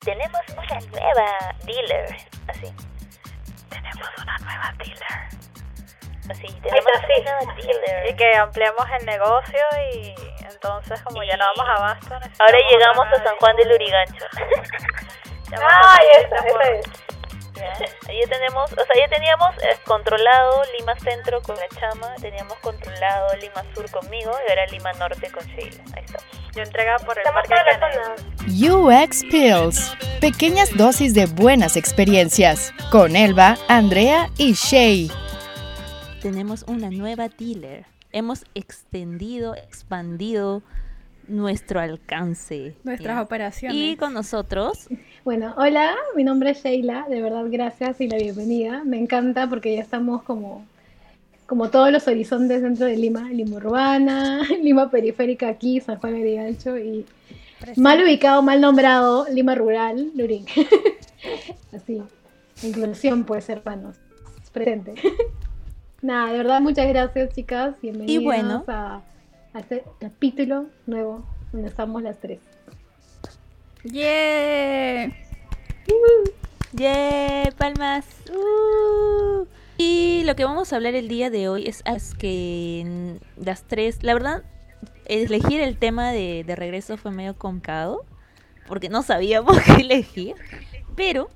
Tenemos una nueva dealer, así. Tenemos una nueva dealer. Así, tenemos una nueva dealer. Y que ampliamos el negocio y entonces como ya no vamos a abasto. Ahora llegamos a San Juan del Urigancho. ¡Ay, esa, esa es! Ya tenemos, o sea, ya teníamos eh, controlado Lima Centro con la chama, teníamos controlado Lima Sur conmigo y ahora Lima Norte con Sheila. Ahí está. Yo entregaba por el Estamos. UX Pills. Pequeñas dosis de buenas experiencias. Con Elba, Andrea y Shay. tenemos una nueva dealer. Hemos extendido, expandido nuestro alcance. Nuestras operaciones. Y con nosotros, Bueno, hola, mi nombre es Sheila, de verdad gracias y la bienvenida. Me encanta porque ya estamos como, como todos los horizontes dentro de Lima, Lima urbana, Lima periférica aquí, San Juan de Urigancho y mal ubicado, mal nombrado, Lima rural, Lurín. Así, inclusión pues hermanos, presente. Nada, de verdad muchas gracias chicas, bienvenidas bueno. a, a este capítulo nuevo donde estamos las tres. ¡Yeah! ¡Yeah! ¡Palmas! ¡Uh! Lo que vamos a hablar el día de hoy es, es que las tres, la verdad, elegir el tema de, de regreso fue medio complicado, porque no sabíamos qué elegir, pero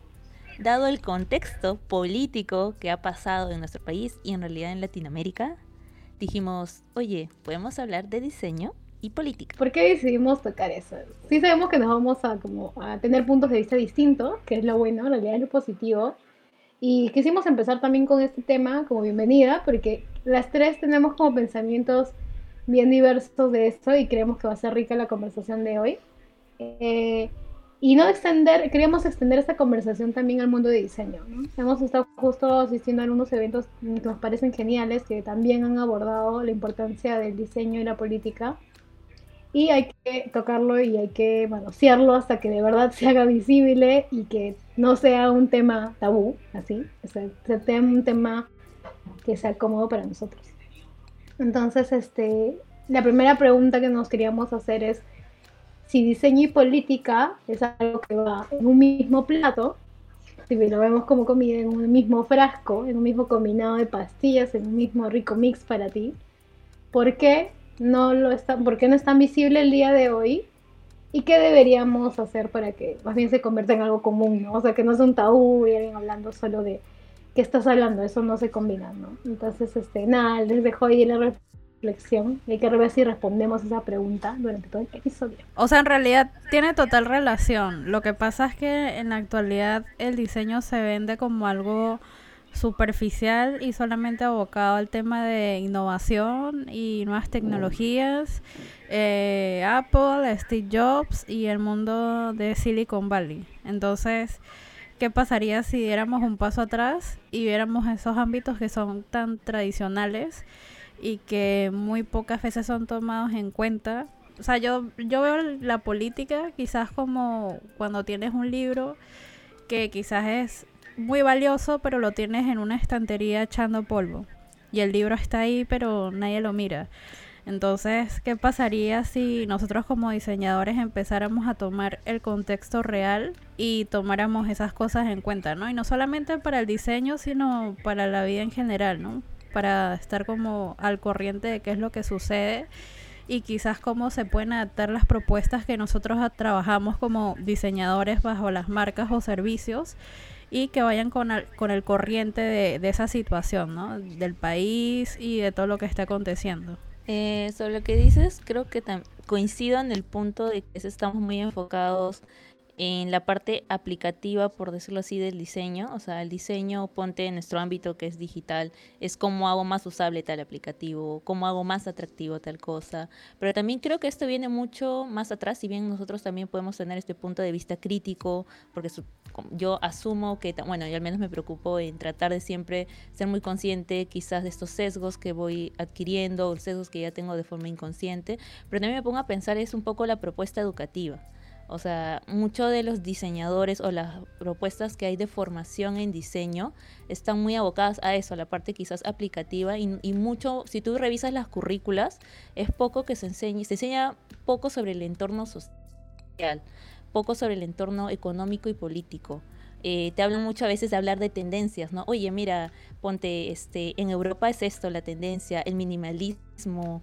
dado el contexto político que ha pasado en nuestro país y en realidad en Latinoamérica, dijimos, oye, podemos hablar de diseño y política. ¿Por qué decidimos tocar eso? Sí sabemos que nos vamos a, como, a tener puntos de vista distintos, que es lo bueno, en realidad es lo positivo. Y quisimos empezar también con este tema como bienvenida, porque las tres tenemos como pensamientos bien diversos de esto y creemos que va a ser rica la conversación de hoy. Eh, y no extender, queríamos extender esta conversación también al mundo de diseño. ¿no? Hemos estado justo asistiendo a algunos eventos que nos parecen geniales, que también han abordado la importancia del diseño y la política y hay que tocarlo y hay que manosearlo hasta que de verdad se haga visible y que no sea un tema tabú, así, o sea, un tema que sea cómodo para nosotros. Entonces, este, la primera pregunta que nos queríamos hacer es si diseño y política es algo que va en un mismo plato, si lo vemos como comida en un mismo frasco, en un mismo combinado de pastillas, en un mismo rico mix para ti, ¿por qué no lo está, por qué no es tan visible el día de hoy? ¿Y qué deberíamos hacer para que más bien se convierta en algo común, ¿no? O sea, que no sea un tabú y alguien hablando solo de qué estás hablando, eso no se combina, ¿no? Entonces, este, nada, les dejo ahí la reflexión. Hay que ver si respondemos esa pregunta durante todo el episodio. O sea, en realidad tiene total relación. Lo que pasa es que en la actualidad el diseño se vende como algo superficial y solamente abocado al tema de innovación y nuevas tecnologías. Eh, Apple, Steve Jobs y el mundo de Silicon Valley. Entonces, ¿qué pasaría si diéramos un paso atrás y viéramos esos ámbitos que son tan tradicionales y que muy pocas veces son tomados en cuenta? O sea, yo, yo veo la política quizás como cuando tienes un libro que quizás es muy valioso, pero lo tienes en una estantería echando polvo. Y el libro está ahí, pero nadie lo mira. Entonces, ¿qué pasaría si nosotros como diseñadores empezáramos a tomar el contexto real y tomáramos esas cosas en cuenta, ¿no? Y no solamente para el diseño, sino para la vida en general, ¿no? Para estar como al corriente de qué es lo que sucede y quizás cómo se pueden adaptar las propuestas que nosotros trabajamos como diseñadores bajo las marcas o servicios y que vayan con, al- con el corriente de, de esa situación, ¿no? Del país y de todo lo que está aconteciendo. Eh, sobre lo que dices, creo que coincido en el punto de que estamos muy enfocados en la parte aplicativa, por decirlo así, del diseño. O sea, el diseño, ponte en nuestro ámbito que es digital, es cómo hago más usable tal aplicativo, cómo hago más atractivo tal cosa. Pero también creo que esto viene mucho más atrás, si bien nosotros también podemos tener este punto de vista crítico, porque yo asumo que, bueno, yo al menos me preocupo en tratar de siempre ser muy consciente quizás de estos sesgos que voy adquiriendo, o sesgos que ya tengo de forma inconsciente, pero también me pongo a pensar es un poco la propuesta educativa. O sea, muchos de los diseñadores o las propuestas que hay de formación en diseño están muy abocadas a eso, a la parte quizás aplicativa y, mucho, si tú revisas las currículas, es poco que se enseña, se enseña poco sobre el entorno social. poco sobre el entorno económico y político. Eh, te hablan mucho a veces de hablar de tendencias, ¿no? Oye, mira, ponte, este, en Europa es esto la tendencia, el minimalismo,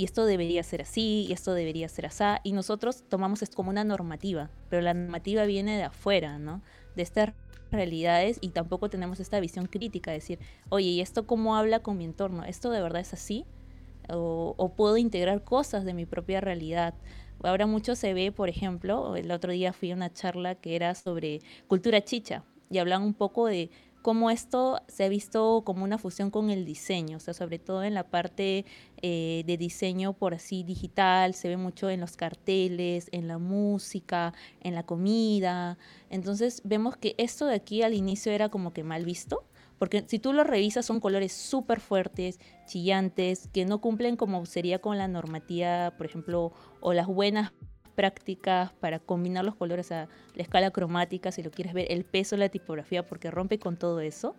y esto debería ser así, y esto debería ser así, y nosotros tomamos esto como una normativa, pero la normativa viene de afuera, ¿no? De estas realidades y tampoco tenemos esta visión crítica, de decir, oye, ¿y esto cómo habla con mi entorno? ¿Esto de verdad es así? O, o puedo integrar cosas de mi propia realidad. Ahora mucho se ve, por ejemplo, el otro día fui a una charla que era sobre cultura chicha y hablan un poco de cómo esto se ha visto como una fusión con el diseño, o sea, sobre todo en la parte eh, de diseño por así digital, se ve mucho en los carteles, en la música, en la comida. Entonces vemos que esto de aquí al inicio era como que mal visto, porque si tú lo revisas son colores súper fuertes, chillantes, que no cumplen como sería con la normativa, por ejemplo, o las buenas prácticas para combinar los colores a la escala cromática, si lo quieres ver, el peso la tipografía, porque rompe con todo eso,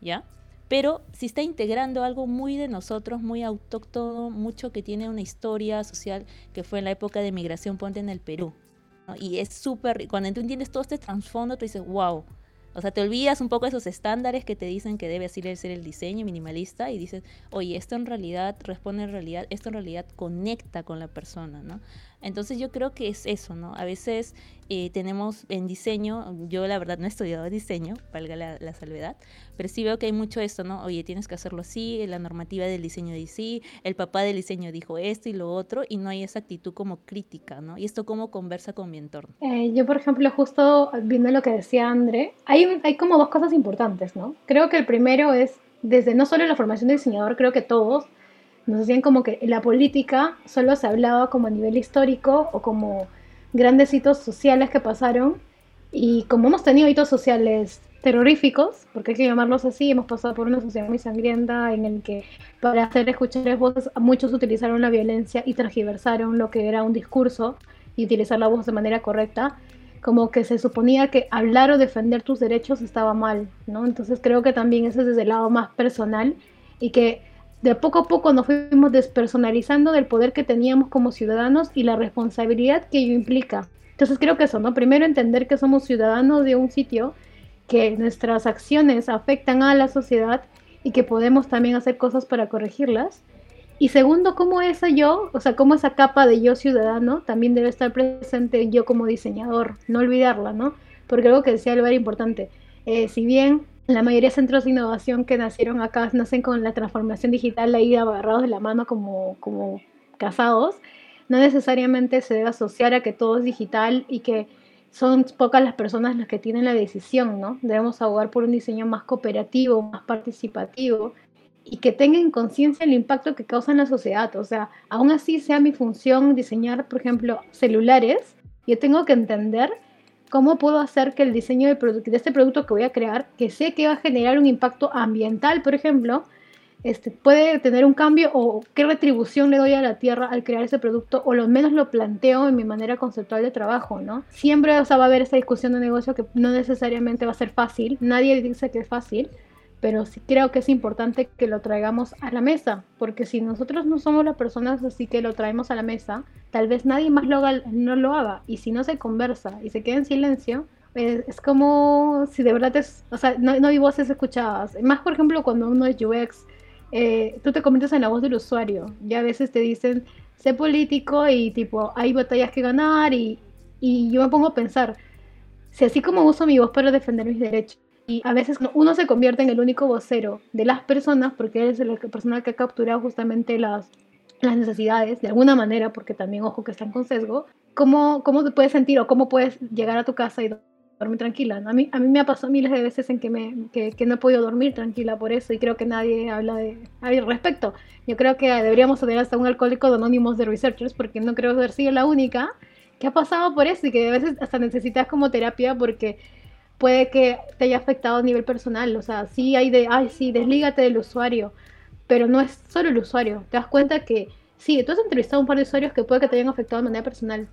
¿ya? Pero si está integrando algo muy de nosotros, muy autóctono, mucho que tiene una historia social que fue en la época de migración, ponte en el Perú. Y es súper, cuando tú entiendes todo este trasfondo, tú dices, wow, o sea, te olvidas un poco de esos estándares que te dicen que debe ser el diseño minimalista y dices, oye, esto en realidad responde en realidad, esto en realidad conecta con la persona, ¿no? Entonces yo creo que es eso, ¿no? A veces eh, tenemos en diseño, yo la verdad no he estudiado diseño, valga la, salvedad, pero sí veo que hay mucho esto, ¿no? Oye, tienes que hacerlo así, la normativa del diseño dice sí, el papá del diseño dijo esto y lo otro, y no hay esa actitud como crítica, ¿no? Y esto cómo conversa con mi entorno. Eh, yo, por ejemplo, justo viendo lo que decía André, hay, hay como dos cosas importantes, ¿no? Creo que el primero es, desde no solo la formación de diseñador, creo que todos, nos decían como que la política solo se hablaba como a nivel histórico o como grandes hitos sociales que pasaron y como hemos tenido hitos sociales terroríficos, porque hay que llamarlos así, hemos pasado por una sociedad muy sangrienta en el que para hacer escuchar voces muchos utilizaron la violencia y transgiversaron lo que era un discurso y utilizar la voz de manera correcta, como que se suponía que hablar o defender tus derechos estaba mal, ¿no? Entonces creo que también eso es desde el lado más personal y que de poco a poco nos fuimos despersonalizando del poder que teníamos como ciudadanos y la responsabilidad que ello implica. Entonces creo que eso, ¿no? Primero entender que somos ciudadanos de un sitio, que nuestras acciones afectan a la sociedad y que podemos también hacer cosas para corregirlas. Y segundo, cómo esa yo, o sea, cómo esa capa de yo ciudadano también debe estar presente yo como diseñador, no olvidarla, ¿no? Porque algo que decía era importante. Eh, si bien la mayoría de centros de innovación que nacieron acá nacen con la transformación digital ahí agarrados de la mano como, como casados. No necesariamente se debe asociar a que todo es digital y que son pocas las personas las que tienen la decisión, ¿no? Debemos abogar por un diseño más cooperativo, más participativo y que tengan conciencia del impacto que causa en la sociedad. O sea, aún así sea mi función diseñar, por ejemplo, celulares, yo tengo que entender ¿Cómo puedo hacer que el diseño de, de, este producto que voy a crear, que sé que va a generar un impacto ambiental, por ejemplo, este, puede tener un cambio o qué retribución le doy a la tierra al crear ese producto o lo menos lo planteo en mi manera conceptual de trabajo, ¿no? Siempre va a haber esa discusión de negocio que no necesariamente va a ser fácil, nadie dice que es fácil, pero sí creo que es importante que lo traigamos a la mesa, porque si nosotros no somos las personas así que lo traemos a la mesa, tal vez nadie más lo haga, no lo haga, y si no se conversa y se queda en silencio, es, como si de verdad es, o sea, no, no, hay voces escuchadas. Más, por ejemplo, cuando uno es UX, eh, tú te conviertes en la voz del usuario, y a veces te dicen, sé político y tipo, hay batallas que ganar, y, y yo me pongo a pensar, si así como uso mi voz para defender mis derechos, y a veces uno se convierte en el único vocero de las personas porque eres la persona que ha capturado justamente las, las necesidades de alguna manera, porque también, ojo, que están con sesgo. ¿Cómo, cómo te puedes sentir o cómo puedes llegar a tu casa y dormir tranquila? A mí, a mí me ha pasado miles de veces en que, me, que, que no he podido dormir tranquila por eso y creo que nadie habla de, al respecto. Yo creo que deberíamos tener hasta un alcohólico de anónimos de researchers porque no creo haber sido la única que ha pasado por eso y que a veces hasta necesitas como terapia porque puede que te haya afectado a nivel personal. O sea, sí hay de, ay, sí, deslígate del usuario, pero no es solo el usuario. Te das cuenta que, sí, tú has entrevistado a un par de usuarios que puede que te hayan afectado de manera personal,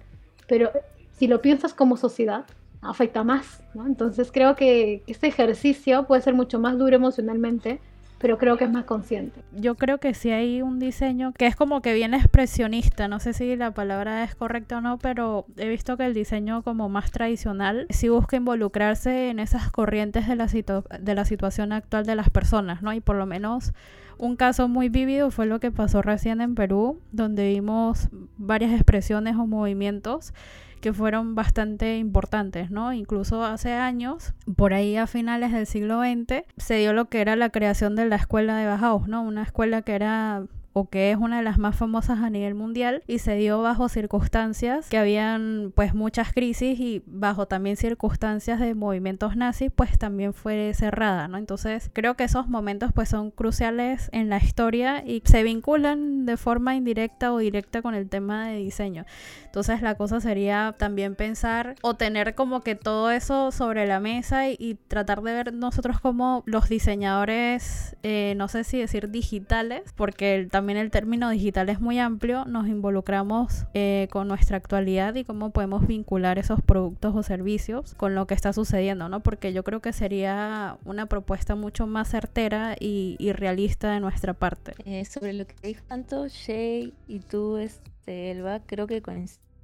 pero si lo piensas como sociedad, afecta más. Entonces creo que este ejercicio puede ser mucho más duro emocionalmente pero creo que es más consciente. Yo creo que sí hay un diseño que es como que bien expresionista, no sé si la palabra es correcta o no, pero he visto que el diseño como más tradicional sí busca involucrarse en esas corrientes de la, de la situación actual de las personas, ¿no? Y por lo menos un caso muy vívido fue lo que pasó recién en Perú, donde vimos varias expresiones o movimientos que fueron bastante importantes, ¿no? Incluso hace años, por ahí a finales del siglo XX, se dio lo que era la creación de la escuela de Bauhaus, ¿no? Una escuela que era o que es una de las más famosas a nivel mundial y se dio bajo circunstancias que habían pues muchas crisis y bajo también circunstancias de movimientos nazis pues también fue cerrada, ¿no? Entonces creo que esos momentos pues son cruciales en la historia y se vinculan de forma indirecta o directa con el tema de diseño. Entonces la cosa sería también pensar o tener como que todo eso sobre la mesa y, tratar de ver nosotros como los diseñadores, eh, no sé si decir digitales, porque el, también el término digital es muy amplio, nos involucramos eh, con nuestra actualidad y cómo podemos vincular esos productos o servicios con lo que está sucediendo, ¿no? Porque yo creo que sería una propuesta mucho más certera y, realista de nuestra parte. Eh, sobre lo que dijo tanto Shay y tú, este, Elba, creo que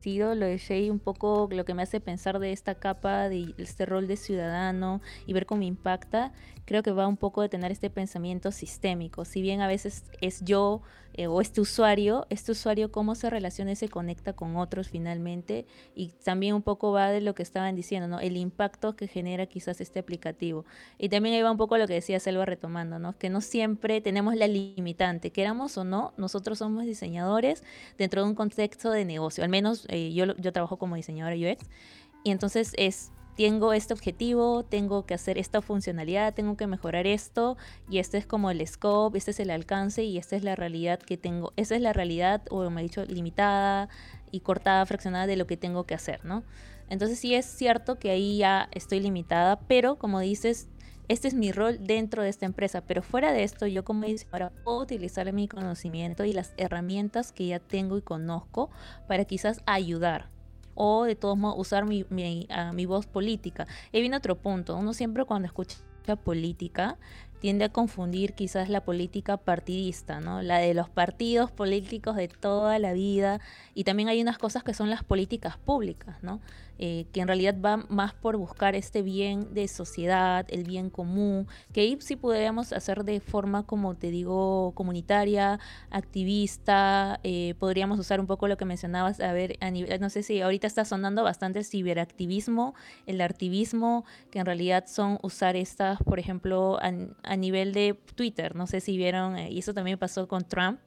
lo de Shay un poco lo que me hace pensar de esta capa de este rol de ciudadano y ver cómo impacta creo que va un poco de tener este pensamiento sistémico. Si bien a veces es yo eh, o este usuario, este usuario cómo se relaciona y se conecta con otros finalmente y también un poco va de lo que estaban diciendo, ¿no? El impacto que genera quizás este aplicativo. Y también ahí va un poco lo que decía Selva retomando, ¿no? Que no siempre tenemos la limitante, queramos o no, nosotros somos diseñadores dentro de un contexto de negocio, al menos eh, yo, yo trabajo como diseñadora UX y entonces es tengo este objetivo, tengo que hacer esta funcionalidad, tengo que mejorar esto y este es como el scope, este es el alcance y esta es la realidad que tengo, esa es la realidad o me he dicho limitada y cortada, fraccionada de lo que tengo que hacer, ¿no? Entonces sí es cierto que ahí ya estoy limitada, pero como dices, este es mi rol dentro de esta empresa, pero fuera de esto yo como ahora puedo utilizar mi conocimiento y las herramientas que ya tengo y conozco para quizás ayudar, o de todos modos usar mi, mi, ah, mi voz política. Y viene otro punto, uno siempre cuando escucha política tiende a confundir quizás la política partidista, ¿no? La de los partidos políticos de toda la vida y también hay unas cosas que son las políticas públicas, ¿no? Eh, que en realidad va más por buscar este bien de sociedad, el bien común, que ahí sí podríamos hacer de forma, como te digo, comunitaria, activista, eh, podríamos usar un poco lo que mencionabas, a ver, a nivel, no sé si ahorita está sonando bastante el ciberactivismo, el activismo, que en realidad son usar estas, por ejemplo, a, nivel de Twitter, no sé si vieron, eh, y eso también pasó con Trump,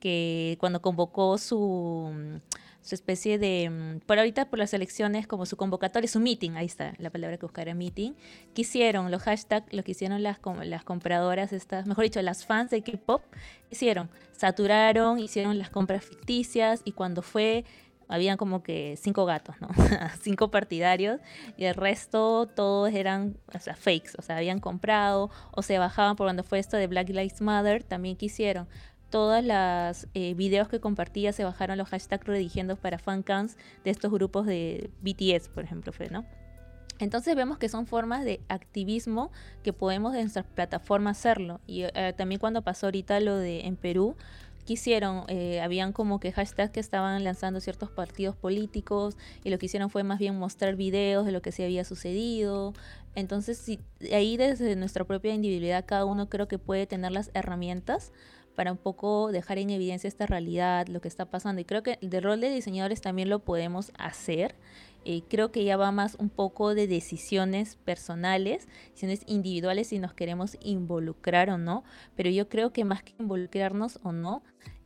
que cuando convocó su su especie de, mm, por ahorita por las elecciones, como su convocatoria, su meeting, ahí está la palabra que buscaré, meeting, que hicieron los hashtags, lo que hicieron las, las compradoras, estas, mejor dicho, las fans de K-pop, hicieron, saturaron, hicieron las compras ficticias y cuando fue habían como que cinco gatos, ¿no? cinco partidarios y el resto todos eran, o sea, fakes, o sea, habían comprado o se bajaban por cuando fue esto de Black Lives Matter, también quisieron todas las eh, videos que compartía se bajaron los hashtags redirigiendo para fancams de estos grupos de BTS, por ejemplo, fue. Entonces vemos que son formas de activismo que podemos en nuestra plataforma hacerlo. Y eh, también cuando pasó ahorita lo de en Perú, quisieron, eh, habían como que hashtags que estaban lanzando ciertos partidos políticos y lo que hicieron fue más bien mostrar videos de lo que se había sucedido. Entonces, si, ahí desde nuestra propia individualidad cada uno creo que puede tener las herramientas para un poco dejar en evidencia esta realidad, lo que está pasando. Y creo que el rol de diseñadores también lo podemos hacer. Eh, creo que ya va más un poco de decisiones personales, decisiones individuales si nos queremos involucrar o no. Pero yo creo que más que involucrarnos o no,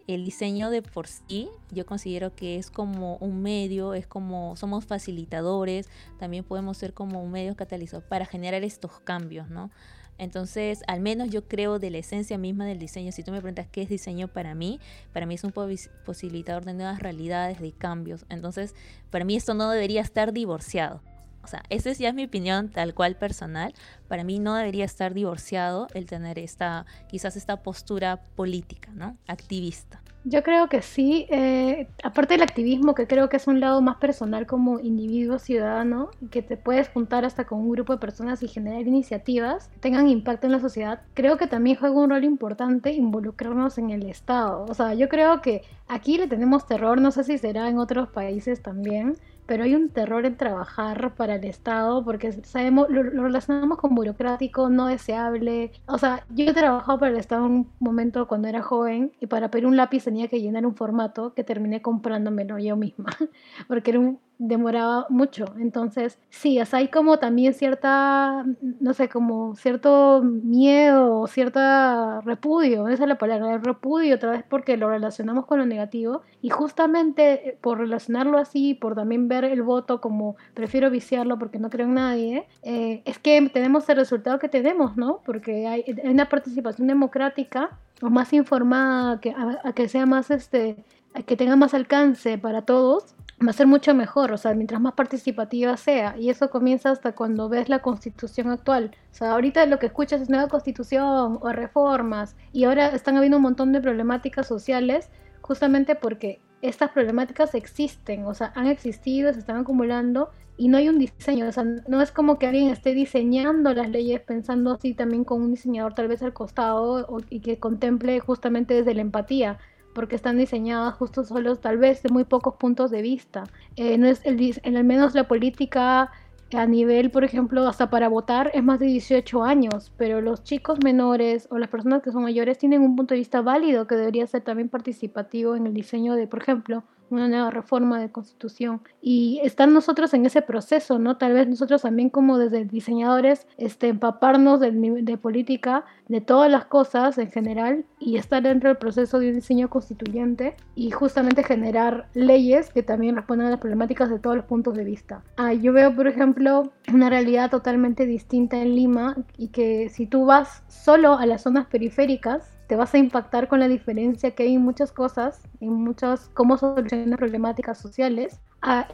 el diseño de por sí, yo considero que es como un medio, es como somos facilitadores, también podemos ser como un medio catalizador para generar estos cambios, ¿no? Entonces, al menos yo creo de la esencia misma del diseño. Si tú me preguntas qué es diseño para mí, para mí es un posibilitador de nuevas realidades, de cambios. Entonces, para mí esto no debería estar divorciado. O sea, esa es ya mi opinión tal cual personal. Para mí no debería estar divorciado el tener esta, quizás esta postura política, ¿no? Activista. Yo creo que sí, eh, aparte del activismo, que creo que es un lado más personal como individuo ciudadano, que te puedes juntar hasta con un grupo de personas y generar iniciativas que tengan impacto en la sociedad, creo que también juega un rol importante involucrarnos en el Estado. O sea, yo creo que aquí le tenemos terror, no sé si será en otros países también, pero hay un terror en trabajar para el Estado porque sabemos, lo, relacionamos con burocrático, no deseable. O sea, yo he trabajado para el Estado en un momento cuando era joven y para pedir un lápiz tenía que llenar un formato que terminé comprándomelo yo misma porque era un, demoraba mucho. Entonces, sí, o hay como también cierta, no sé, como cierto miedo, cierta repudio, esa es la palabra, repudio otra vez porque lo relacionamos con lo negativo y justamente eh, por relacionarlo así, por también ver el voto como prefiero viciarlo porque no creo en nadie, eh, es que tenemos el resultado que tenemos, ¿no? Porque hay, una participación democrática o más informada, que, que sea más, este, que tenga más alcance para todos, va a ser mucho mejor, o sea, mientras más participativa sea. Y eso comienza hasta cuando ves la constitución actual. O sea, ahorita lo que escuchas es nueva constitución o reformas. Y ahora están habiendo un montón de problemáticas sociales justamente porque estas problemáticas existen, o sea, han existido, se están acumulando y no hay un diseño, o sea, no es como que alguien esté diseñando las leyes pensando así también con un diseñador tal vez al costado y que contemple justamente desde la empatía, porque están diseñadas justo solos tal vez de muy pocos puntos de vista. Eh, no es el, al menos la política a nivel, por ejemplo, hasta para votar es más de 18 años, pero los chicos menores o las personas que son mayores tienen un punto de vista válido que debería ser también participativo en el diseño de, por ejemplo, una nueva reforma de constitución. Y están nosotros en ese proceso, ¿no? Tal vez nosotros también como desde diseñadores, este, empaparnos del, de política, de todas las cosas en general y estar dentro del proceso de un diseño constituyente y justamente generar leyes que también respondan a las problemáticas de todos los puntos de vista. Ah, yo veo, por ejemplo, una realidad totalmente distinta en Lima y que si tú vas solo a las zonas periféricas, te vas a impactar con la diferencia que hay en muchas cosas, en muchas, cómo solucionar problemáticas sociales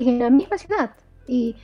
en la misma ciudad. Y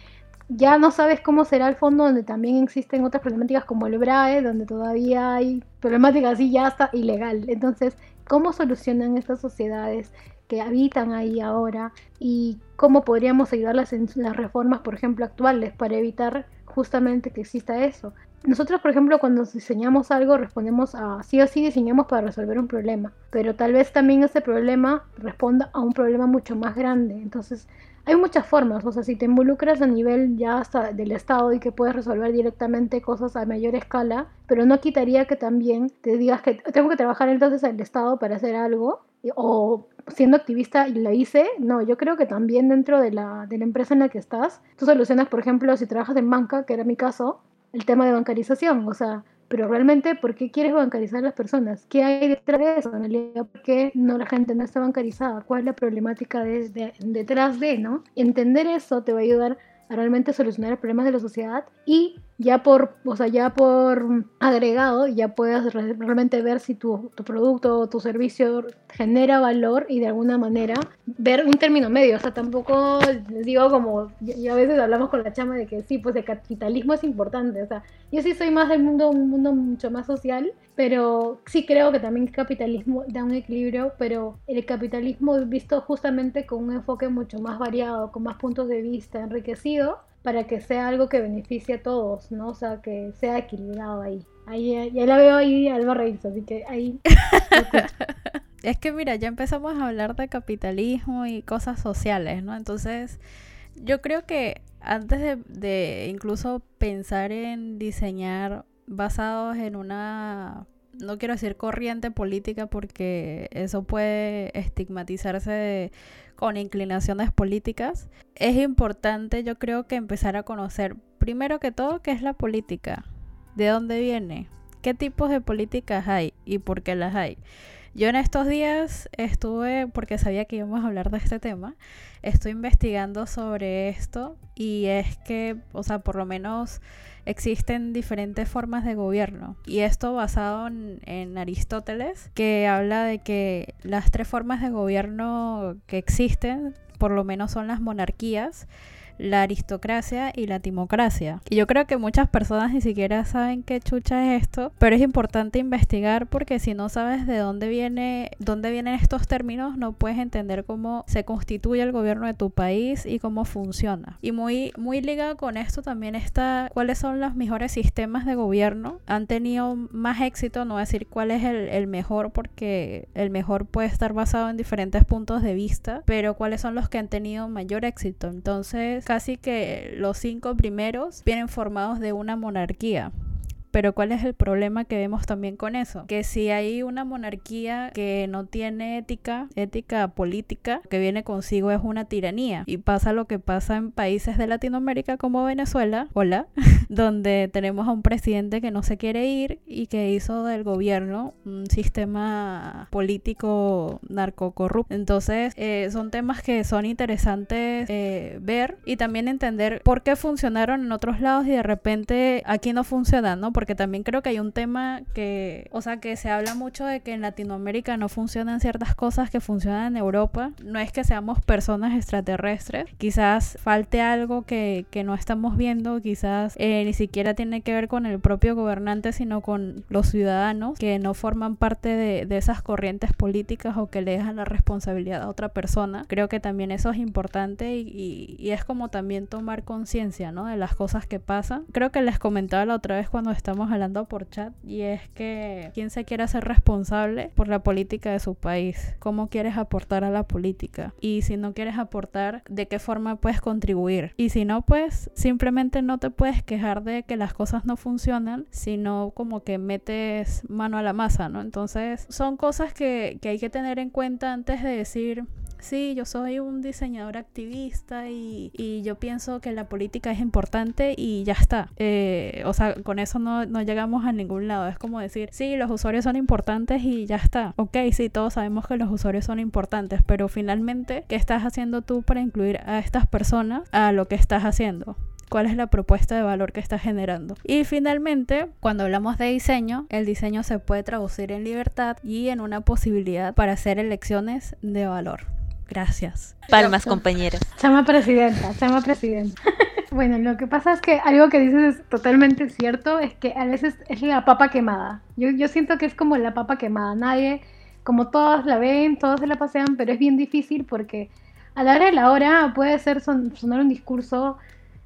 ya no sabes cómo será el fondo donde también existen otras problemáticas como el BRAE, donde todavía hay problemáticas y ya está ilegal. Entonces, ¿cómo solucionan estas sociedades que habitan ahí ahora? Y cómo podríamos ayudarlas en las reformas, por ejemplo, actuales para evitar justamente que exista eso. Nosotros, por ejemplo, cuando diseñamos algo, respondemos a sí o sí diseñamos para resolver un problema, pero tal vez también ese problema responda a un problema mucho más grande. Entonces, hay muchas formas, o sea, si te involucras a nivel ya hasta del Estado y que puedes resolver directamente cosas a mayor escala, pero no quitaría que también te digas que tengo que trabajar entonces al Estado para hacer algo, o siendo activista y lo hice, no, yo creo que también dentro de la, de la empresa en la que estás, tú solucionas, por ejemplo, si trabajas en banca, que era mi caso, el tema de bancarización, o sea, pero realmente, ¿por qué quieres bancarizar a las personas? ¿Qué hay detrás de eso? ¿Por qué no la gente no está bancarizada? ¿Cuál es la problemática detrás de, no? Entender eso te va a ayudar a realmente solucionar problemas de la sociedad y ya por, o sea, ya por agregado, ya puedes realmente ver si tu, tu, producto o tu servicio genera valor y de alguna manera ver un término medio. O sea, tampoco digo como, a veces hablamos con la chama de que sí, pues el capitalismo es importante. O sea, yo sí soy más del mundo, un mundo mucho más social, pero sí creo que también el capitalismo da un equilibrio, pero el capitalismo visto justamente con un enfoque mucho más variado, con más puntos de vista, enriquecido para que sea algo que beneficie a todos, ¿no? O sea, que sea equilibrado ahí. Ahí ya la veo ahí Alba Reis, así que ahí. es que mira, ya empezamos a hablar de capitalismo y cosas sociales, ¿no? Entonces, yo creo que antes de, de incluso pensar en diseñar basados en una no quiero decir corriente política porque eso puede estigmatizarse con inclinaciones políticas, es importante yo creo que empezar a conocer primero que todo qué es la política, de dónde viene, qué tipos de políticas hay y por qué las hay. Yo en estos días estuve, porque sabía que íbamos a hablar de este tema, estoy investigando sobre esto y es que, o sea, por lo menos existen diferentes formas de gobierno. Y esto basado en, Aristóteles, que habla de que las tres formas de gobierno que existen, por lo menos son las monarquías, la aristocracia y la timocracia. Y yo creo que muchas personas ni siquiera saben qué chucha es esto, pero es importante investigar porque si no sabes de dónde viene, dónde vienen estos términos, no puedes entender cómo se constituye el gobierno de tu país y cómo funciona. Y muy, muy ligado con esto también está cuáles son los mejores sistemas de gobierno. Han tenido más éxito, no decir cuál es el, el mejor porque el mejor puede estar basado en diferentes puntos de vista, pero cuáles son los que han tenido mayor éxito. Entonces, casi que los cinco primeros vienen formados de una monarquía. Pero ¿cuál es el problema que vemos también con eso? Que si hay una monarquía que no tiene ética, ética política, que viene consigo es una tiranía. Y pasa lo que pasa en países de Latinoamérica como Venezuela, hola, donde tenemos a un presidente que no se quiere ir y que hizo del gobierno un sistema político narcocorrupto. Entonces, eh, son temas que son interesantes eh, ver y también entender por qué funcionaron en otros lados y de repente aquí no funcionan, ¿no? porque también creo que hay un tema que, o sea, que se habla mucho de que en Latinoamérica no funcionan ciertas cosas que funcionan en Europa. No es que seamos personas extraterrestres, quizás falte algo que, que no estamos viendo, quizás eh, ni siquiera tiene que ver con el propio gobernante, sino con los ciudadanos que no forman parte de, de esas corrientes políticas o que le dejan la responsabilidad a otra persona. Creo que también eso es importante y, y, y es como también tomar conciencia, ¿no? De las cosas que pasan. Creo que les comentaba la otra vez cuando estamos hablando por chat y es que quién se quiere hacer responsable por la política de su país, cómo quieres aportar a la política y si no quieres aportar, de qué forma puedes contribuir y si no, pues simplemente no te puedes quejar de que las cosas no funcionan, sino como que metes mano a la masa, ¿no? Entonces son cosas que, que hay que tener en cuenta antes de decir sí, yo soy un diseñador activista y, yo pienso que la política es importante y ya está. Eh, o sea, con eso no, llegamos a ningún lado. Es como decir, sí, los usuarios son importantes y ya está. Ok, sí, todos sabemos que los usuarios son importantes, pero finalmente, ¿qué estás haciendo tú para incluir a estas personas a lo que estás haciendo? cuál es la propuesta de valor que estás generando. Y finalmente, cuando hablamos de diseño, el diseño se puede traducir en libertad y en una posibilidad para hacer elecciones de valor. Gracias. Palmas, compañeras. Chama presidenta, chama presidenta. bueno, lo que pasa es que algo que dices es totalmente cierto, es que a veces es la papa quemada. Yo, yo siento que es como la papa quemada. Nadie, como todos la ven, todos se la pasean, pero es bien difícil porque a la hora de la hora puede ser son, sonar un discurso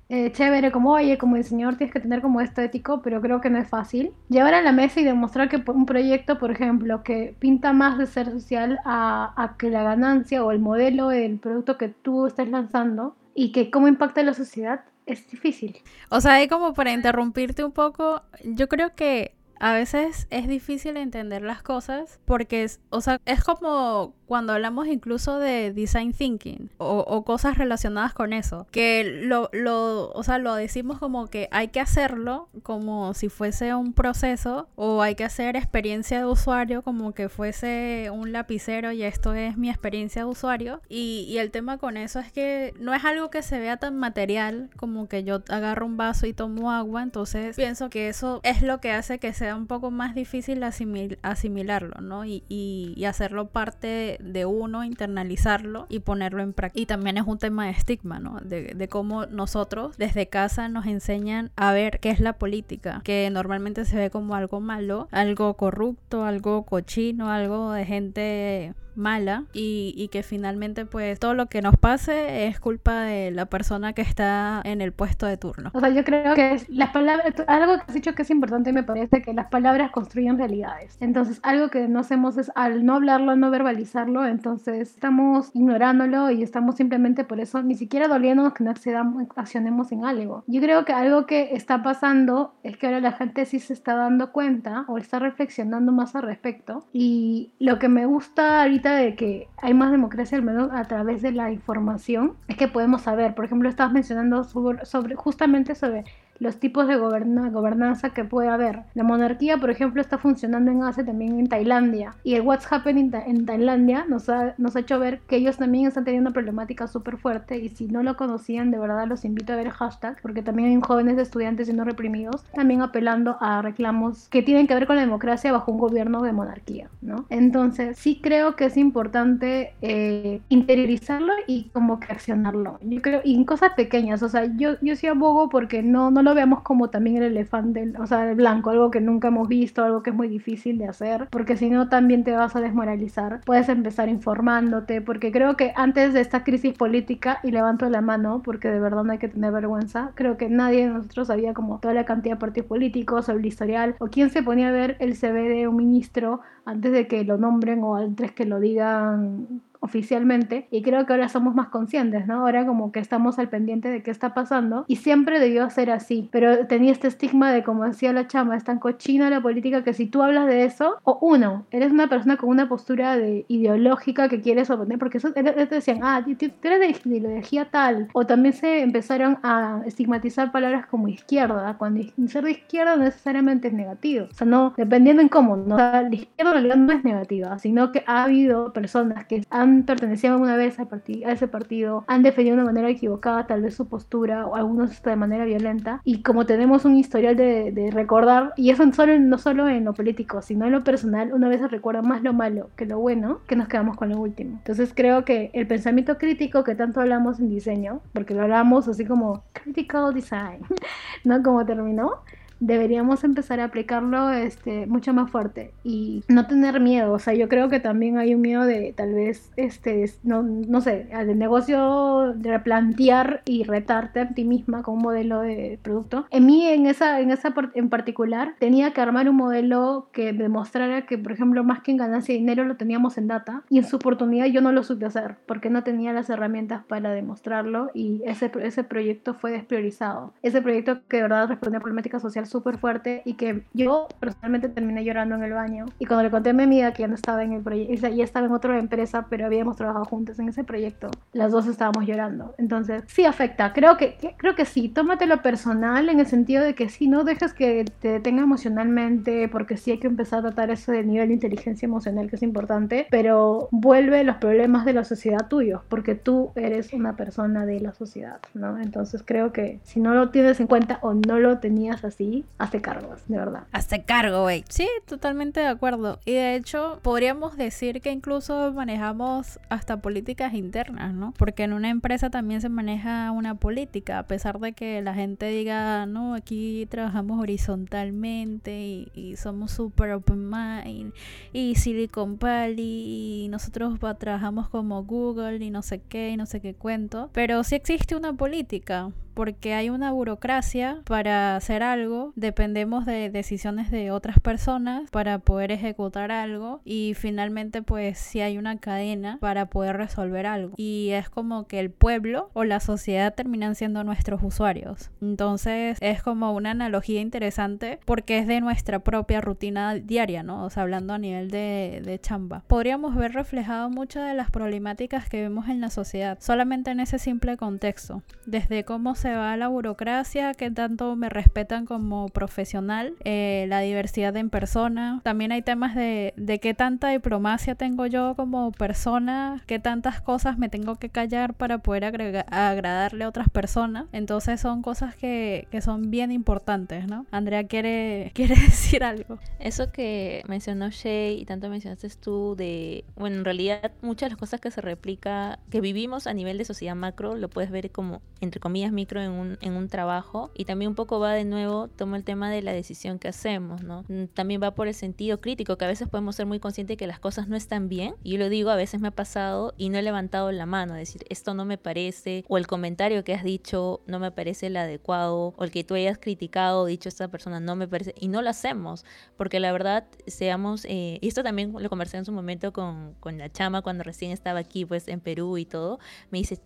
eh, chévere, como oye, como diseñador tienes que tener como esto ético, pero creo que no es fácil. Llevar a la mesa y demostrar que un proyecto, por ejemplo, que pinta más de ser social a, a que la ganancia o el modelo del producto que tú estás lanzando y que cómo impacta en la sociedad es difícil. O sea, ahí como para interrumpirte un poco, yo creo que a veces es difícil entender las cosas porque es, o sea, es como cuando hablamos incluso de design thinking o, o, cosas relacionadas con eso, que lo, lo, o sea, lo decimos como que hay que hacerlo como si fuese un proceso o hay que hacer experiencia de usuario como que fuese un lapicero y esto es mi experiencia de usuario. Y, y el tema con eso es que no es algo que se vea tan material como que yo agarro un vaso y tomo agua, entonces pienso que eso es lo que hace que sea un poco más difícil asimil asimilarlo, ¿no? Y hacerlo parte de uno, internalizarlo y ponerlo en práctica. Y también es un tema de estigma, ¿no? De, de, cómo nosotros desde casa nos enseñan a ver qué es la política, que normalmente se ve como algo malo, algo corrupto, algo cochino, algo de gente mala y, y, que finalmente pues todo lo que nos pase es culpa de la persona que está en el puesto de turno. O sea, yo creo que es las palabras, algo que has dicho que es importante me parece que las palabras construyen realidades. Entonces, algo que no hacemos es al no hablarlo, no verbalizarlo, entonces estamos ignorándolo y estamos simplemente por eso ni siquiera doliéndonos que no accedamos, accionemos en algo. Yo creo que algo que está pasando es que ahora la gente sí se está dando cuenta o está reflexionando más al respecto y lo que me gusta ahorita de que hay más democracia, al menos a través de la información, es que podemos saber, por ejemplo, estabas mencionando sobre, justamente sobre los tipos de goberna gobernanza que puede haber. La monarquía, por ejemplo, está funcionando en Asia también en Tailandia. Y el What's Happening en Tailandia nos ha, nos ha hecho ver que ellos también están teniendo una problemática súper fuerte. Y si no lo conocían, de verdad los invito a ver el hashtag, porque también hay jóvenes estudiantes siendo reprimidos, también apelando a reclamos que tienen que ver con la democracia bajo un gobierno de monarquía, ¿no? Entonces, sí creo que es importante eh, interiorizarlo y como que accionarlo. Yo creo, y en cosas pequeñas, o sea, yo, yo sí abogo porque no, no lo veamos como también el elefante, o sea, el blanco, algo que nunca hemos visto, algo que es muy difícil de hacer, porque si no también te vas a desmoralizar. Puedes empezar informándote, porque creo que antes de esta crisis política, y levanto la mano, porque de verdad no hay que tener vergüenza, creo que nadie de nosotros sabía como toda la cantidad de partidos políticos o el historial, o quién se ponía a ver el CV de un ministro antes de que lo nombren o antes que lo digan oficialmente y creo que ahora somos más conscientes, ¿no? Ahora como que estamos al pendiente de qué está pasando y siempre debió ser así, pero tenía este estigma de como decía la chama, es tan cochina la política que si tú hablas de eso, o uno, eres una persona con una postura de ideológica que quieres oponer, porque eso te decían, ah, tú eres de ideología tal, o también se empezaron a estigmatizar palabras como izquierda, cuando ser de izquierda no necesariamente es negativo, o sea, no, dependiendo en cómo, ¿no? la izquierda en realidad no es negativa, sino que ha habido personas que han pertenecido alguna vez a ese partido, han defendido de una manera equivocada tal vez su postura, o algunos hasta de manera violenta, y como tenemos un historial de, recordar, y eso solo, no solo en lo político, sino en lo personal, una vez se recuerda más lo malo que lo bueno, que nos quedamos con lo último. Entonces creo que el pensamiento crítico que tanto hablamos en diseño, porque lo hablamos así como critical design, ¿no? Como terminó, deberíamos empezar a aplicarlo este, mucho más fuerte y no tener miedo. O sea, yo creo que también hay un miedo de tal vez, este, no, no sé, al negocio de replantear y retarte a ti misma con un modelo de producto. En mí, en esa, en esa en particular, tenía que armar un modelo que demostrara que, por ejemplo, más que en ganancia de dinero lo teníamos en data y en su oportunidad yo no lo supe hacer porque no tenía las herramientas para demostrarlo y ese, ese proyecto fue despriorizado. Ese proyecto que de verdad respondía a problemáticas sociales súper fuerte y que yo personalmente terminé llorando en el baño. Y cuando le conté a mi amiga que ya no estaba en el proyecto, ya estaba en otra empresa, pero habíamos trabajado juntos en ese proyecto, las dos estábamos llorando. Entonces, sí afecta. Creo que, creo que sí. Tómatelo personal en el sentido de que si no dejes que te detenga emocionalmente, porque sí hay que empezar a tratar eso del nivel de inteligencia emocional que es importante, pero vuelve los problemas de la sociedad tuyos, porque tú eres una persona de la sociedad, ¿no? Entonces creo que si no lo tienes en cuenta o no lo tenías así, hazte cargo, de verdad. Hazte cargo, güey. Sí, totalmente de acuerdo. Y de hecho, podríamos decir que incluso manejamos hasta políticas internas, ¿no? Porque en una empresa también se maneja una política, a pesar de que la gente diga, no, aquí trabajamos horizontalmente y, somos super open mind y Silicon Valley y nosotros trabajamos como Google y no sé qué y no sé qué cuento. Pero sí existe una política porque hay una burocracia para hacer algo, dependemos de decisiones de otras personas para poder ejecutar algo y finalmente pues si hay una cadena para poder resolver algo y es como que el pueblo o la sociedad terminan siendo nuestros usuarios. Entonces es como una analogía interesante porque es de nuestra propia rutina diaria, ¿no? O sea, hablando a nivel de, de chamba. Podríamos ver reflejado muchas de las problemáticas que vemos en la sociedad solamente en ese simple contexto, desde cómo se va la burocracia, que tanto me respetan como profesional, eh, la diversidad en persona. También hay temas de, de qué tanta diplomacia tengo yo como persona, qué tantas cosas me tengo que callar para poder agradarle a otras personas. Entonces son cosas que, que son bien importantes, ¿no? Andrea quiere, quiere decir algo. Eso que mencionó Shay y tanto mencionaste tú de, bueno, en realidad muchas de las cosas que se replica, que vivimos a nivel de sociedad macro, lo puedes ver como, entre comillas, micro en un, en un trabajo y también un poco va de nuevo, toma el tema de la decisión que hacemos, ¿no? Mm, también va por el sentido crítico, que a veces podemos ser muy conscientes de que las cosas no están bien. Y yo lo digo, a veces me ha pasado y no he levantado la mano, decir, esto no me parece, o el comentario que has dicho no me parece el adecuado, o el que tú hayas criticado, dicho, esta persona no me parece, y no lo hacemos, porque la verdad, seamos, eh, y esto también lo conversé en su momento con, con la chama cuando recién estaba aquí, pues en Perú y todo, me dice,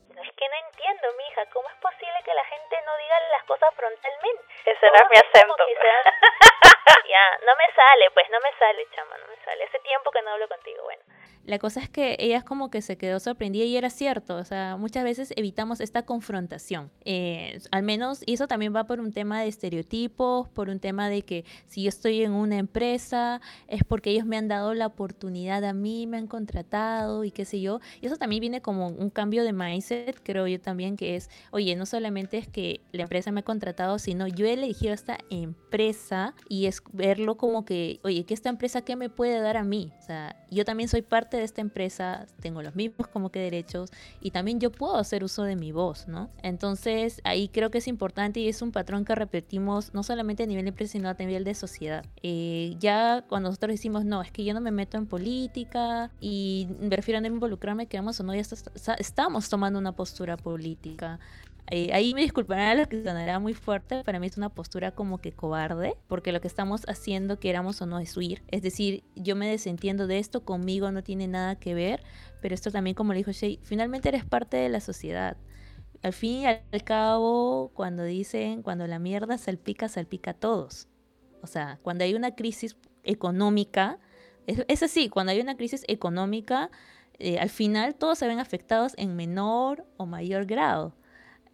las cosas frontalmente. Ese no es mi acento. ya, no me sale, pues no me sale, chama, no me sale. Hace tiempo que no hablo contigo, bueno. la cosa es que ella es como que se quedó sorprendida y era cierto, o sea, muchas veces evitamos esta confrontación, eh, al menos, y eso también va por un tema de estereotipos, por un tema de que si yo estoy en una empresa es porque ellos me han dado la oportunidad a mí, me han contratado y qué sé yo, y eso también viene como un cambio de mindset, creo yo también, que es, oye, no solamente es que la empresa me ha contratado, sino yo he elegido esta empresa y es verlo como que, oye, ¿qué esta empresa qué me puede dar a mí? O sea, yo también soy parte de esta empresa, tengo los mismos como que derechos y también yo puedo hacer uso de mi voz, ¿no? Entonces ahí creo que es importante y es un patrón que repetimos no solamente a nivel de empresa, sino a nivel de sociedad. Eh, ya cuando nosotros decimos, no, es que yo no me meto en política y prefiero no involucrarme, quedamos o no, ya estamos tomando una postura política. Ahí me disculparán a los que sonará muy fuerte, para mí es una postura como que cobarde, porque lo que estamos haciendo, queramos o no, es huir. Es decir, yo me desentiendo de esto, conmigo no tiene nada que ver, pero esto también, como le dijo Shay, finalmente eres parte de la sociedad. Al fin y al cabo, cuando dicen, cuando la mierda salpica, salpica a todos. O sea, cuando hay una crisis económica, es, así, cuando hay una crisis económica, eh, al final todos se ven afectados en menor o mayor grado.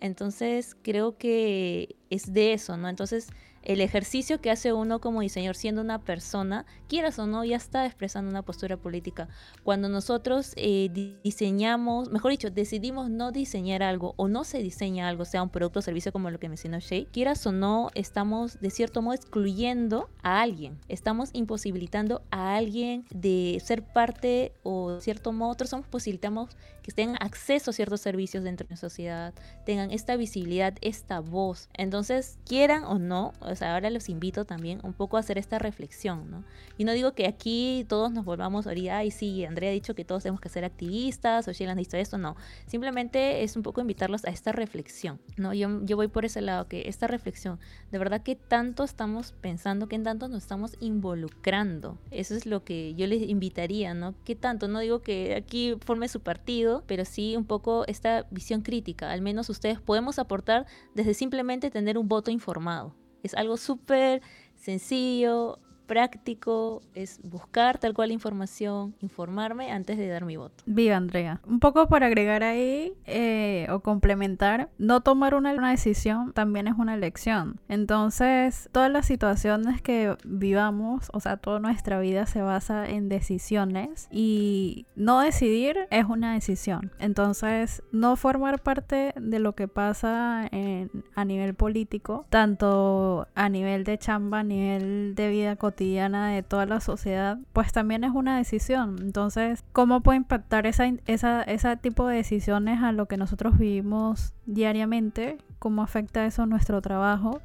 Entonces creo que es de eso, ¿no? Entonces el ejercicio que hace uno como diseñador siendo una persona, quieras o no, ya está expresando una postura política. Cuando nosotros eh, diseñamos, mejor dicho, decidimos no diseñar algo o no se diseña algo, sea un producto o servicio como lo que mencionó Shay, quieras o no, estamos de cierto modo excluyendo a alguien, estamos imposibilitando a alguien de ser parte o de cierto modo, nosotros posibilitamos que tengan acceso a ciertos servicios dentro de la sociedad, tengan esta visibilidad, esta voz. Entonces, quieran o no, o sea, ahora los invito también un poco a hacer esta reflexión, ¿no? Y no digo que aquí todos nos volvamos ahorita, ay, sí, Andrea ha dicho que todos tenemos que ser activistas, o Sheila ha dicho esto, no. Simplemente es un poco invitarlos a esta reflexión, ¿no? Yo, yo voy por ese lado, que esta reflexión, de verdad que tanto estamos pensando, que tanto nos estamos involucrando. Eso es lo que yo les invitaría, ¿no? ¿Qué tanto? No digo que aquí forme su partido, pero sí un poco esta visión crítica. Al menos ustedes podemos aportar desde simplemente tener un voto informado. Es algo súper sencillo, práctico, es buscar tal cual información, informarme antes de dar mi voto. Viva Andrea. Un poco para agregar ahí eh, o complementar, no tomar una, decisión también es una elección. Entonces, todas las situaciones que vivamos, o sea, toda nuestra vida se basa en decisiones y no decidir es una decisión. Entonces, no formar parte de lo que pasa en, a nivel político, tanto a nivel de chamba, a nivel de vida cotidiana, de toda la sociedad, pues también es una decisión. Entonces, ¿cómo puede impactar esa, ese tipo de decisiones a lo que nosotros vivimos diariamente? ¿Cómo afecta eso a nuestro trabajo?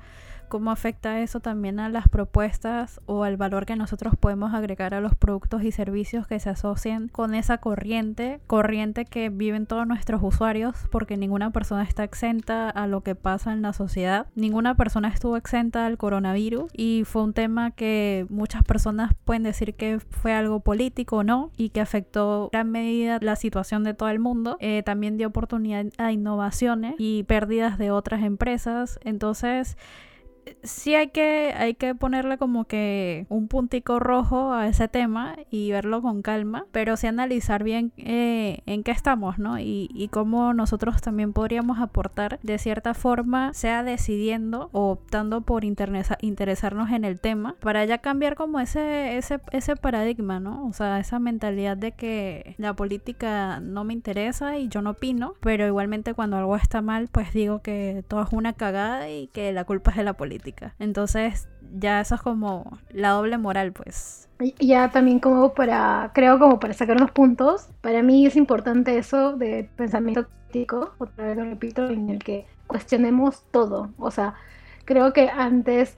Cómo afecta eso también a las propuestas o al valor que nosotros podemos agregar a los productos y servicios que se asocien con esa corriente, corriente que viven todos nuestros usuarios, porque ninguna persona está exenta a lo que pasa en la sociedad, ninguna persona estuvo exenta al coronavirus y fue un tema que muchas personas pueden decir que fue algo político o no y que afectó en gran medida la situación de todo el mundo, eh, también dio oportunidad a innovaciones y pérdidas de otras empresas, entonces sí hay que, hay que ponerle como que un puntico rojo a ese tema y verlo con calma, pero sí analizar bien eh, en qué estamos, ¿no? Y, y cómo nosotros también podríamos aportar de cierta forma, sea decidiendo o optando por interesarnos en el tema, para ya cambiar como ese, ese, ese paradigma, ¿no? O sea, esa mentalidad de que la política no me interesa y yo no opino, pero igualmente cuando algo está mal, pues digo que todo es una cagada y que la culpa es de la política entonces, ya eso es como la doble moral, pues. Ya también como para, creo como para sacar unos puntos, para mí es importante eso de pensamiento crítico, otra vez lo repito, en el que cuestionemos todo. O sea, creo que antes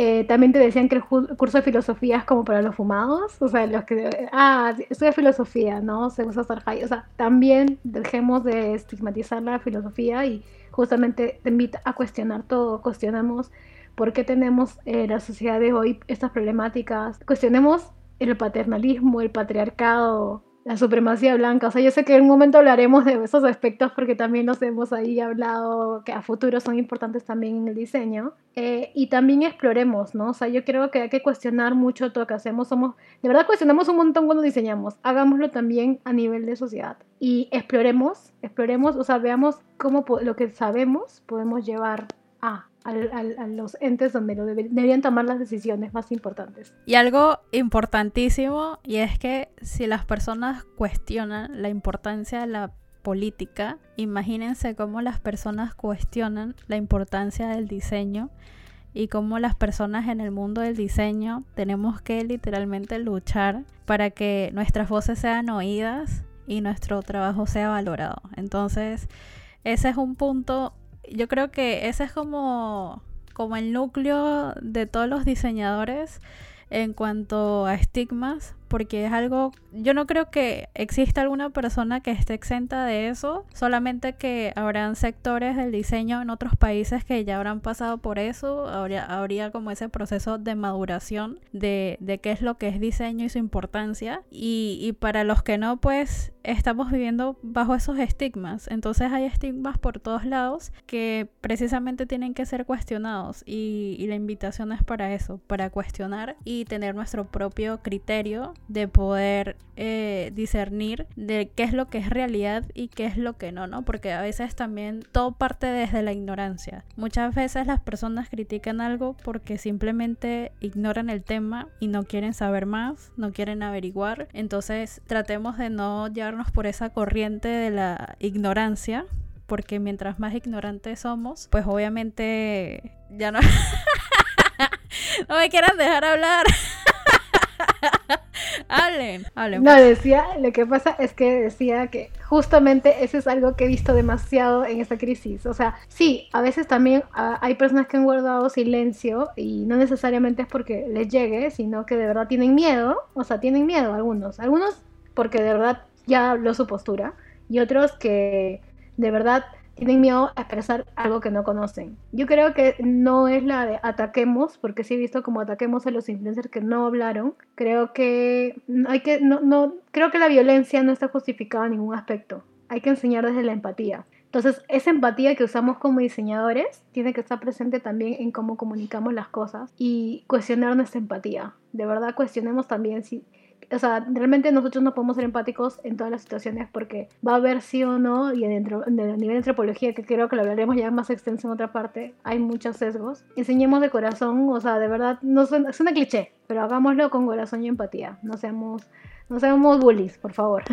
eh, también te decían que el curso de filosofía es como para los fumados, o sea, los que, ah, estudia filosofía, ¿no? Se usa high. o sea, también dejemos de estigmatizar la filosofía y justamente te invita a cuestionar todo, cuestionamos por qué tenemos en la sociedad de hoy estas problemáticas, cuestionemos el paternalismo, el patriarcado, la supremacía blanca. O sea, yo sé que en un momento hablaremos de esos aspectos porque también nos hemos ahí hablado que a futuro son importantes también en el diseño. Eh, y también exploremos, ¿no? O sea, yo creo que hay que cuestionar mucho todo lo que hacemos. Somos, de verdad cuestionamos un montón cuando diseñamos. Hagámoslo también a nivel de sociedad. Y exploremos, exploremos, o sea, veamos cómo lo que sabemos podemos llevar a los entes donde lo deberían tomar las decisiones más importantes. Y algo importantísimo, y es que si las personas cuestionan la importancia de la política, imagínense cómo las personas cuestionan la importancia del diseño y cómo las personas en el mundo del diseño tenemos que literalmente luchar para que nuestras voces sean oídas y nuestro trabajo sea valorado. Entonces, ese es un punto yo creo que ese es como, como el núcleo de todos los diseñadores en cuanto a estigmas, porque es algo, yo no creo que exista alguna persona que esté exenta de eso, solamente que habrán sectores del diseño en otros países que ya habrán pasado por eso, habría, como ese proceso de maduración de, qué es lo que es diseño y su importancia, y, para los que no, pues estamos viviendo bajo esos estigmas, entonces hay estigmas por todos lados que precisamente tienen que ser cuestionados y la invitación es para eso, para cuestionar y tener nuestro propio criterio de poder eh, discernir de qué es lo que es realidad y qué es lo que no, ¿no? Porque a veces también todo parte desde la ignorancia. Muchas veces las personas critican algo porque simplemente ignoran el tema y no quieren saber más, no quieren averiguar. Entonces tratemos de no llevarnos por esa corriente de la ignorancia porque mientras más ignorantes somos, pues obviamente ya no... no me quieran dejar hablar. hablen, hablen. No, decía, lo que pasa es que decía que justamente eso es algo que he visto demasiado en esta crisis. O sea, sí, a veces también ah, hay personas que han guardado silencio y no necesariamente es porque les llegue, sino que de verdad tienen miedo. O sea, tienen miedo algunos. Algunos porque de verdad ya habló su postura y otros que de verdad tienen miedo a expresar algo que no conocen. Yo creo que no es la de ataquemos, porque sí he visto como ataquemos a los influencers que no hablaron. Creo que hay que no, no creo que la violencia no está justificada en ningún aspecto. Hay que enseñar desde la empatía. Entonces, esa empatía que usamos como diseñadores tiene que estar presente también en cómo comunicamos las cosas y cuestionar nuestra empatía. De verdad, cuestionemos también si o sea, realmente nosotros no podemos ser empáticos en todas las situaciones porque va a haber sí o no, y dentro, a nivel de antropología, que creo que lo hablaremos ya más extenso en otra parte, hay muchos sesgos. Enseñemos de corazón, o sea, de verdad, no suena, es una cliché, pero hagámoslo con corazón y empatía. No seamos, no seamos bullies, por favor.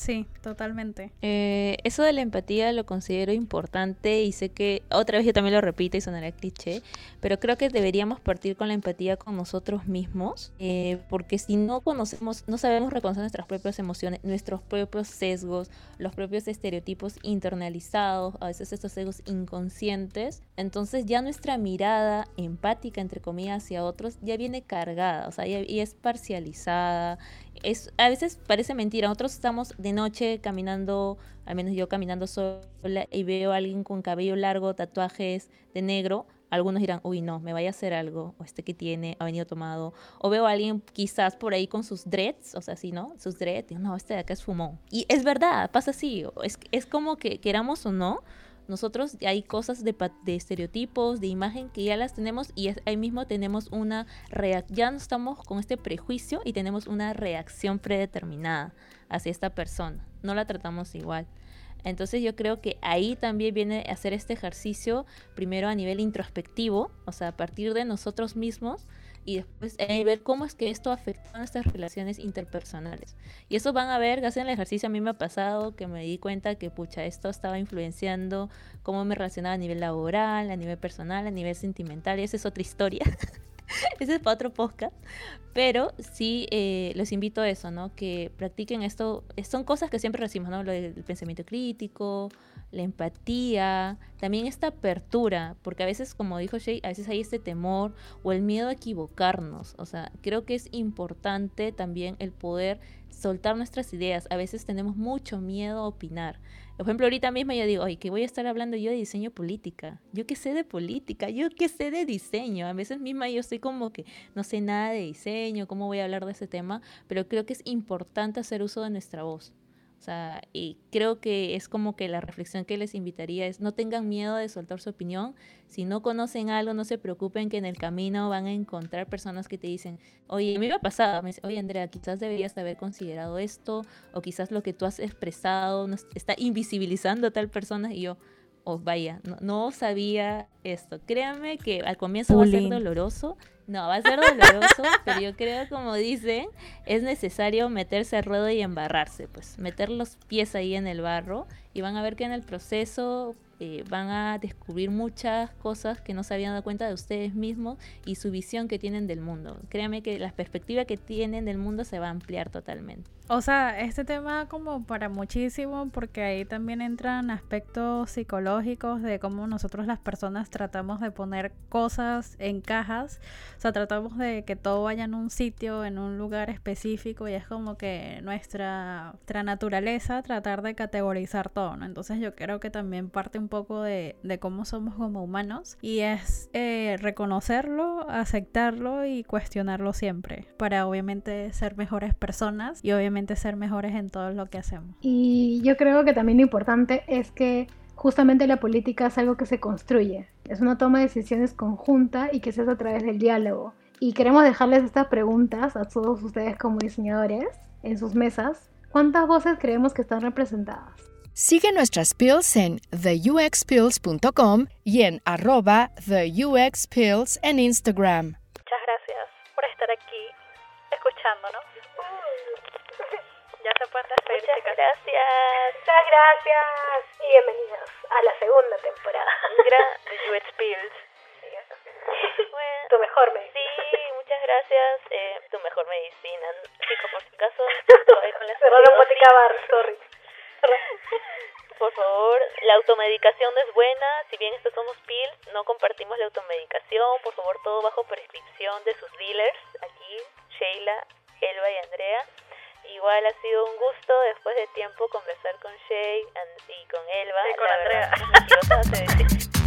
Sí, totalmente. Eh, eso de la empatía lo considero importante y sé que otra vez yo también lo repito y sonará cliché, pero creo que deberíamos partir con la empatía con nosotros mismos, eh, porque si no conocemos, no sabemos reconocer nuestras propias emociones, nuestros propios sesgos, los propios estereotipos internalizados, a veces estos sesgos inconscientes, entonces ya nuestra mirada empática, entre comillas, hacia otros ya viene cargada, o sea, y es parcializada es, a veces parece mentira. Nosotros estamos de noche caminando, al menos yo caminando sola, y veo a alguien con cabello largo, tatuajes de negro. Algunos dirán, uy, no, me vaya a hacer algo, o este que tiene, ha venido tomado. O veo a alguien quizás por ahí con sus dreads, o sea, sí, ¿no? Sus dreads, no, este de acá es fumón. Y es verdad, pasa así. Es, es como que queramos o no, nosotros hay cosas de, estereotipos, de imagen que ya las tenemos y ahí mismo tenemos una reacción, ya no estamos con este prejuicio y tenemos una reacción predeterminada hacia esta persona. No la tratamos igual. Entonces yo creo que ahí también viene a hacer este ejercicio primero a nivel introspectivo, o sea, a partir de nosotros mismos, y después eh, ver cómo es que esto afecta a nuestras relaciones interpersonales. Y eso van a ver, gracias al ejercicio a mí me ha pasado que me di cuenta que, pucha, esto estaba influenciando cómo me relacionaba a nivel laboral, a nivel personal, a nivel sentimental, y esa es otra historia. Ese es para otro podcast. Pero sí eh, les invito a eso, ¿no? Que practiquen esto. Son cosas que siempre decimos, ¿no? Del pensamiento crítico, la empatía, también esta apertura, porque a veces, como dijo Shay, a veces hay este temor o el miedo a equivocarnos. O sea, creo que es importante también el poder soltar nuestras ideas. A veces tenemos mucho miedo a opinar. Por ejemplo, ahorita mismo yo digo, oye, que voy a estar hablando yo de diseño política. Yo qué sé de política, yo qué sé de diseño. A veces misma yo estoy como que no sé nada de diseño, cómo voy a hablar de ese tema, pero creo que es importante hacer uso de nuestra voz. O sea, y creo que es como que la reflexión que les invitaría es no tengan miedo de soltar su opinión. Si no conocen algo, no se preocupen que en el camino van a encontrar personas que te dicen, oye, me ha pasado, me dice, oye Andrea, quizás deberías haber considerado esto, o quizás lo que tú has expresado está invisibilizando a tal persona, y yo, oh, vaya, no, no sabía esto. Créanme que al comienzo va a ser doloroso, no, va a ser doloroso, pero yo creo, como dicen, es necesario meterse al ruedo y embarrarse, pues meter los pies ahí en el barro y van a ver que en el proceso eh, van a descubrir muchas cosas que no se habían dado cuenta de ustedes mismos y su visión que tienen del mundo. Créanme que la perspectiva que tienen del mundo se va a ampliar totalmente. O sea, este tema como para muchísimo porque ahí también entran aspectos psicológicos de cómo nosotros las personas tratamos de poner cosas en cajas. O sea, tratamos de que todo vaya en un sitio, en un lugar específico y es como que nuestra, nuestra naturaleza tratar de categorizar todo, ¿no? Entonces yo creo que también parte un poco de, de cómo somos como humanos y es eh, reconocerlo, aceptarlo y cuestionarlo siempre para obviamente ser mejores personas y obviamente ser mejores en todo lo que hacemos. Y yo creo que también lo importante es que justamente la política es algo que se construye, es una toma de decisiones conjunta y que se hace a través del diálogo. Y queremos dejarles estas preguntas a todos ustedes como diseñadores en sus mesas. ¿Cuántas voces creemos que están representadas? Sigue nuestras pills en theuxpills.com y en arroba theuxpills en Instagram. Muchas gracias por estar aquí escuchándonos. Ya se pueden despedir, Muchas chicas. gracias. Muchas gracias y bienvenidos a la segunda temporada. Gra- The You Pills. bueno, Tu mejor medicina. Sí, muchas gracias. Eh, tu mejor medicina. Chicos, por si acaso, con la botica bar, sorry. Por favor, la automedicación no es buena. Si bien estos somos pills, no compartimos la automedicación. Por favor, todo bajo prescripción de sus dealers. Aquí, Sheila, Elba y Andrea. Igual ha sido un gusto después de tiempo conversar con Shay y con Elba. Y con La Andrea. verdad,